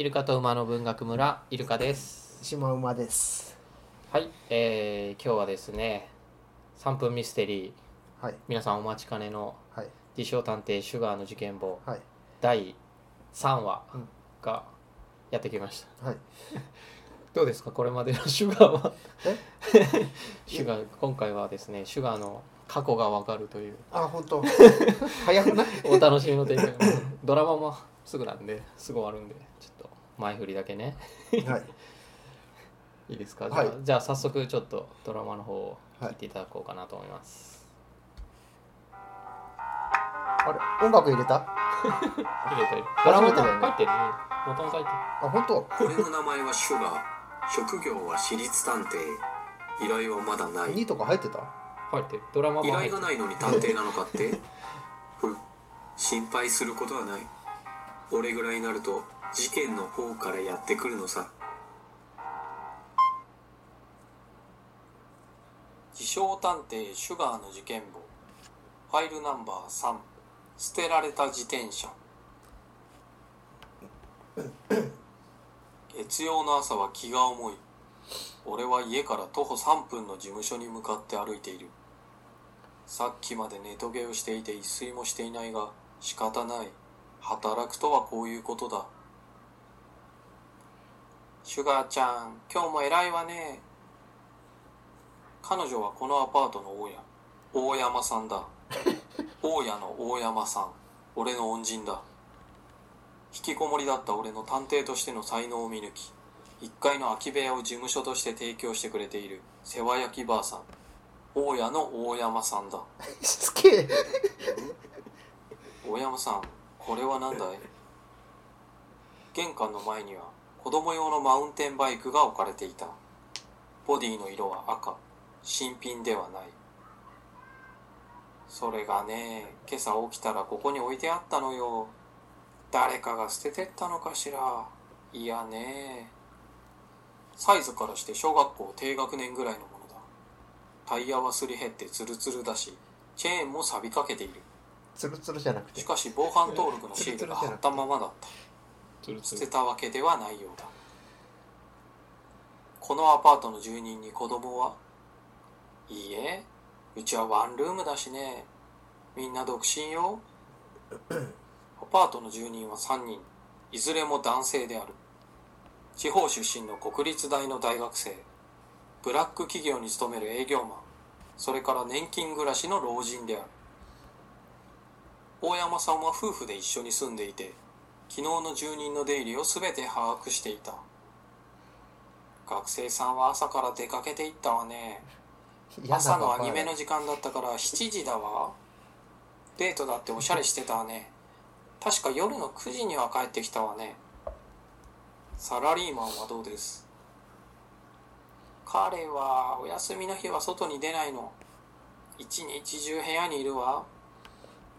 イルカと馬の文学村イルカです。シマウマです。はい、えー、今日はですね3分ミステリー。はい。皆さんお待ちかねのはい。自称探偵シュガーの事件簿。はい。第3話うん。がやってきました、はい。どうですか？これまでのシュガーは？え？シュガー今回はですねシュガーの過去がわかるという。あ本当。早くない？お楽しみの展開。ドラマもすぐなんですぐ終わるんでちょっと前振りだけね。はい。いいですか、はい。じゃあじゃあ早速ちょっとドラマの方を聞いていただこうかなと思います、あれ？音楽入れた？入れてる。ドラマも初めてだよね入ってるね。ボタン書いてる。あ本当？俺の名前はシュガー。職業は私立探偵。依頼はまだない。2とか入ってた？入ってる。ドラマ依も入ってる。頼がないのに探偵なのかって？ふ心配することはない。俺ぐらいになると事件の方からやってくるのさ。自称探偵シュガーの事件簿。ファイルナンバー3捨てられた自転車。月曜の朝は気が重い。俺は家から徒歩3分の事務所に向かって歩いている。さっきまで寝トゲをしていて一睡もしていないが仕方ない。働くとはこういうことだシュガーちゃん今日も偉いわね。彼女はこのアパートの大家。大山さんだ。大家の大山さん。俺の恩人だ。引きこもりだった。俺の探偵としての才能を見抜き。1階の空き部屋を事務所として提供してくれている。世話焼きばあさん。大家の大山さんだ。すげえ。大山さんこれは何だい？玄関の前には子供用のマウンテンバイクが置かれていた。ボディの色は赤。新品ではない。それがね今朝起きたらここに置いてあったのよ。誰かが捨ててったのかしら。いやね。サイズからして小学校低学年ぐらいのものだ。タイヤはすり減ってツルツルだしチェーンも錆びかけている。ツルツルじゃなくて。しかし防犯登録のシールが貼ったままだった捨てたわけではないようだ。このアパートの住人に子供は？いいえうちはワンルームだしね。みんな独身よ。アパートの住人は3人。いずれも男性である。地方出身の国立大の大学生。ブラック企業に勤める営業マン。それから年金暮らしの老人である。大山さんは夫婦で一緒に住んでいて昨日の住人の出入りを全て把握していた。学生さんは朝から出かけていったわね。朝のアニメの時間だったから7時だわ。デートだっておしゃれしてたわね。確か夜の9時には帰ってきたわね。サラリーマンはどうです？彼はお休みの日は外に出ないの。一日中部屋にいるわ。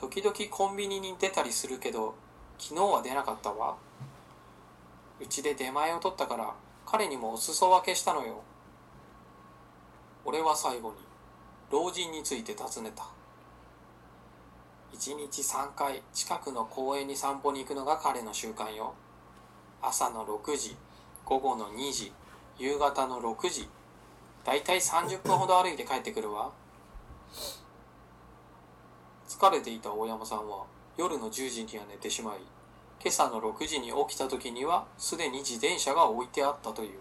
時々コンビニに出たりするけど昨日は出なかったわ。うちで出前を取ったから彼にもお裾分けしたのよ。俺は最後に老人について尋ねた。1日3回近くの公園に散歩に行くのが彼の習慣よ。朝の6時午後の2時夕方の6時だいたい30分ほど歩いて帰ってくるわ。疲れていた大山さんは夜の10時には寝てしまい今朝の6時に起きた時にはすでに自転車が置いてあったという。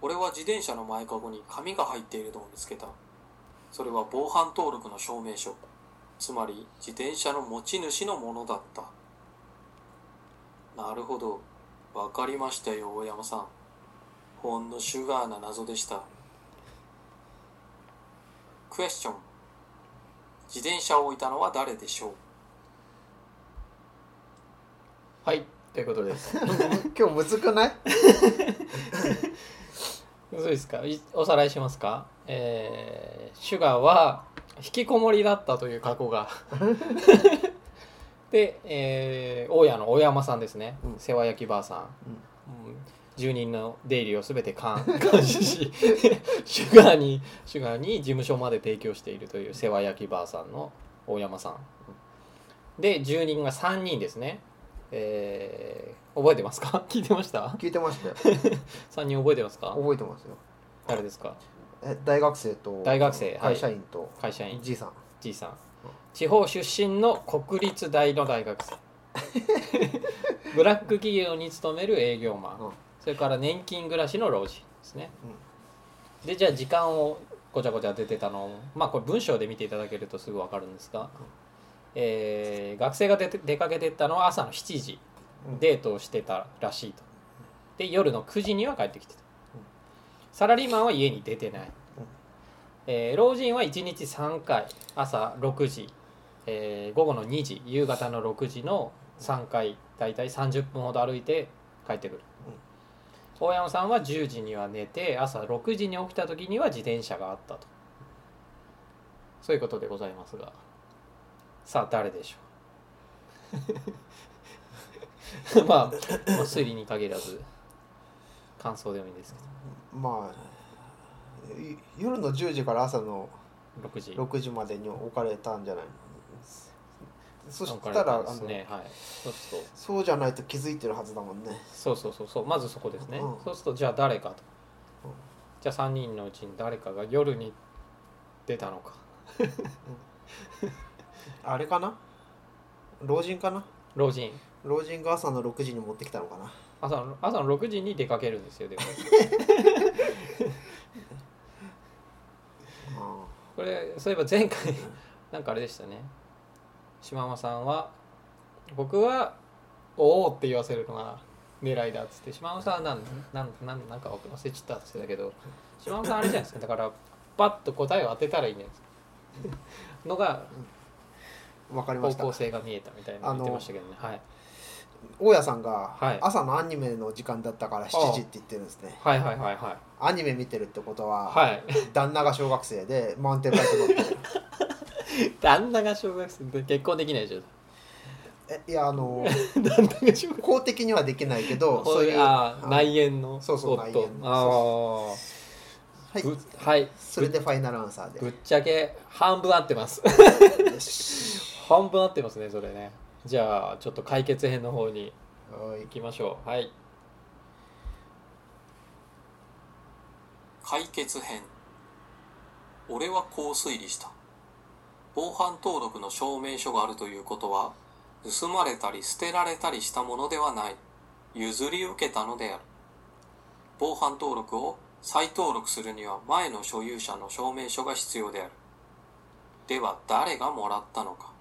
俺は自転車の前かごに紙が入っているのを見つけた。それは防犯登録の証明書。つまり自転車の持ち主のものだった。なるほど。わかりましたよ大山さん。ほんのシュガーな謎でした。クエスチョン。自転車を置いたのは誰でしょう？はいということです。今日むずくない？そうですか？いおさらいしますか？えー、シュガーは引きこもりだったという過去が。で、えー、大家の大山さんですね、うん。世話焼きばあさん、うん。うん住人の出入りを全て監監視し シュガーにシュガーに事務所まで提供しているという世話焼きばあさんの大山さん。で住人が3人ですね。えー覚えてますか？聞いてました？聞いてましたよ ?3 人覚えてますか？覚えてますよ。誰ですか？え大学生と大学生はい。会社員と会社員。じいさん。じいさん。地方出身の国立大の大学生。ブラック企業に勤める営業マン、うんそれから年金暮らしの老人ですね、でじゃあ時間をごちゃごちゃ出てたの。をまあこれ文章で見ていただけるとすぐ分かるんですが、えー学生が出て出かけてったのは朝の7時。うん。デートをしてたらしいと。で夜の9時には帰ってきてた。サラリーマンは家に出てない、えー老人は1日3回。朝6時、えー午後の2時。夕方の6時の3回。だいたい30分ほど歩いて帰ってくる、大山さんは10時には寝て朝6時に起きた時には自転車があったと。そういうことでございますが。さあ誰でしょう？まあ、まあ、推理に限らず感想でもいいんですけまあい夜の10時から朝のど6時。6時までに置かれたんじゃないそしたら、ね。はい。そうすると。そうじゃないと気づいてるはずだもんね。そうそうそうそう。まずそこですね、うん。そうするとじゃあ誰かと、うん。じゃあ3人のうちに誰かが夜に出たのか。あれかな？老人かな？老人。老人が朝の6時に持ってきたのかな？朝の朝の6時に出かけるんですよでも。あこれそういえば前回なんかあれでしたね島間さんは僕は「おお」って言わせるのが狙いだっつって島間さんはなんなんなんか忘れちゃったって言ってたけど島間さんあれじゃないですか。だからパッと答えを当てたらいいんじゃないですか。のがあわかりました。方向性が見えたみたいなの言ってましたけどね。はい。大家さんがはい。朝のアニメの時間だったから7時って言ってるんですね。はいはいはいはい。アニメ見てるってことは、はい。旦那が小学生でマウンテンバイク乗ってる 旦那が小学生で結婚できないでしょえいやあの 旦那が小学公的にはできないけど生そういうあーあ内縁のそうそう夫。内縁ああはい。ぶはい。それでファイナルアンサーで。ぶっちゃけ半分合ってます。よし。半分合ってますねそれね。じゃあちょっと解決編の方にはい。行きましょう。はい。解決編。俺はこう推理した防犯登録の証明書があるということは盗まれたり捨てられたりしたものではない。譲り受けたのである。防犯登録を再登録するには前の所有者の証明書が必要である。では誰がもらったのか。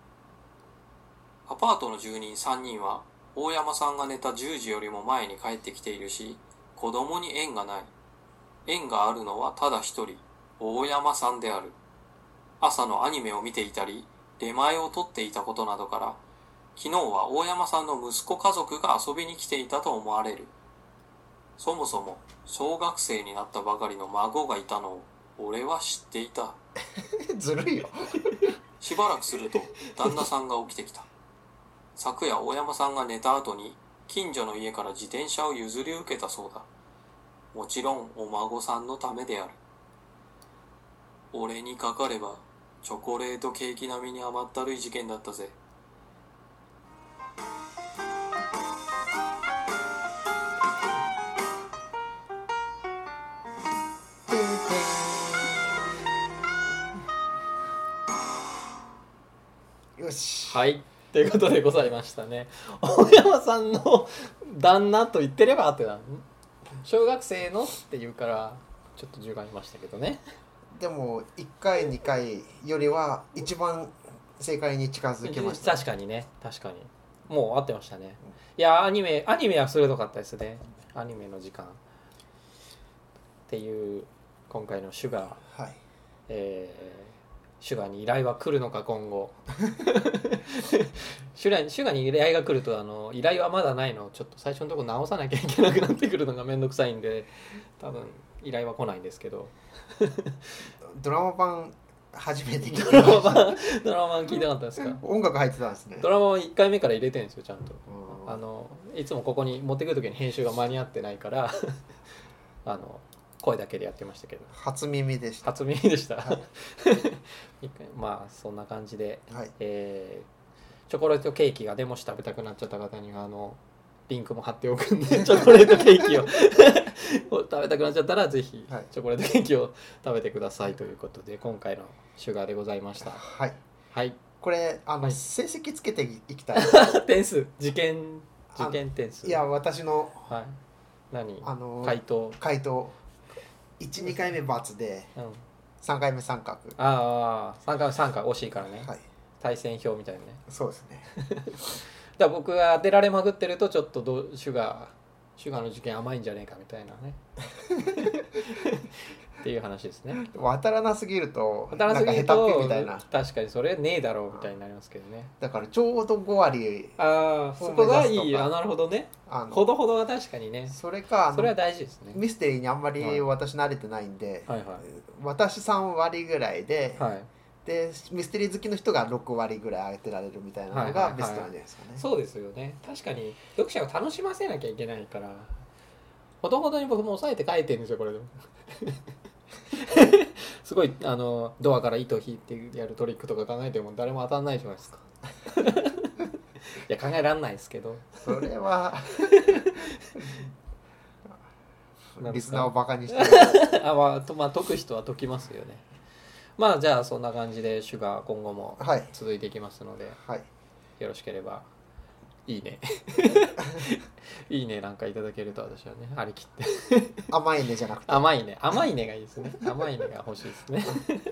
アパートの住人3人は大山さんが寝た10時よりも前に帰ってきているし子供に縁がない。縁があるのはただ一人、大山さんである。朝のアニメを見ていたり、出前を取っていたことなどから、昨日は大山さんの息子家族が遊びに来ていたと思われる。そもそも、小学生になったばかりの孫がいたのを、俺は知っていた。ずるいよ しばらくすると旦那さんが起きてきた昨夜大山さんが寝た後に近所の家から自転車を譲り受けたそうだもちろんお孫さんのためである俺にかかればチョコレートケーキ並みに甘ったるい事件だったぜ。よし。はい。ということでございましたね。大山さんの旦那と言ってればってなん？小学生のって言うからちょっと順がいましたけどねでも1回2回よりは一番正解に近づきました。確かにね。確かに。もう合ってましたね。いやアニメアニメは鋭かったですね。アニメの時間。っていう今回のシュガー。はい。えーシュガーに依頼は来るのか今後。シュガーシュガーに依頼が来るとあの依頼はまだないのをちょっと最初のところ直さなきゃいけなくなってくるのがめんどくさいんで多分依頼は来ないんですけど。ドラマ版初めて聞ドラマ版ドラマ版聞いてなかったですか？音楽入ってたんですね。ドラマ版1回目から入れてるんですよちゃんと。うんあのいつもここに持ってくる時に編集が間に合ってないから あの声だけでやってましたけど。初耳でした。初耳でした、はい。まあそんな感じではい。えーチョコレートケーキがでもし食べたくなっちゃった方にはあのリンクも貼っておくんで チョコレートケーキを。を 食べたくなっちゃったらぜひはい。チョコレートケーキを食べてくださいということで今回のシュガーでございました。はい。はい。これあの、はい。成績つけていきたい。点数。受験受験点数。いや私のはい。何？あの回答。回答。12回目×でうん。3回目三角。ああ3回3回惜しいからね、はい。対戦表みたいなね。そうですねだ僕が当てられまくってるとちょっとどうシュガーシュガーの受験甘いんじゃねえかみたいなね。っていう話ですね。渡らなすぎると当たら下手っとぴみたいな。確かにそれねえだろうみたいになりますけどね。だからちょうど5割。ああそこがいい。あなるほどね。あのほどほどが確かにね。それかそれは大事ですね。ミステリーにあんまはい。り私慣れてないんで、はいはい。私3割ぐらいで、はいでミステリー好きの人が6割ぐらい当てられるみたいなのはいはいはい。がベストなんじゃないですかね、そうですよね。確かに読者を楽しませなきゃいけないからほどほどに僕も抑えて書いてるんですよこれでも。すごいあのドアから糸を引いてやるトリックとか考えても誰も当たんないじゃないですか。いや考えらんないですけど。それは リスナーをバカにしてる。あ、まあ、とまあ解く人は解きますよねまあじゃあそんな感じでシュガー今後もはい。続いていきますので、はい。よろしければいいね。いいねなんかいただけると私はね張り切って。甘いねじゃなくて。甘いね。甘いねがいいですね。甘いねが欲しいですね。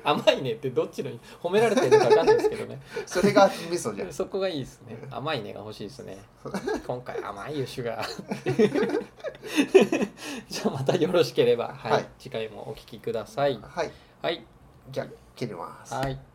甘いねってどっちの褒められてるのか分かんないですけどね。それが味噌じゃん。そこがいいですね。甘いねが欲しいですね。今回甘いよシュガー。じゃあまたよろしければはい、はい。次回もお聞きください。はい。はいじゃあ切ります。はい。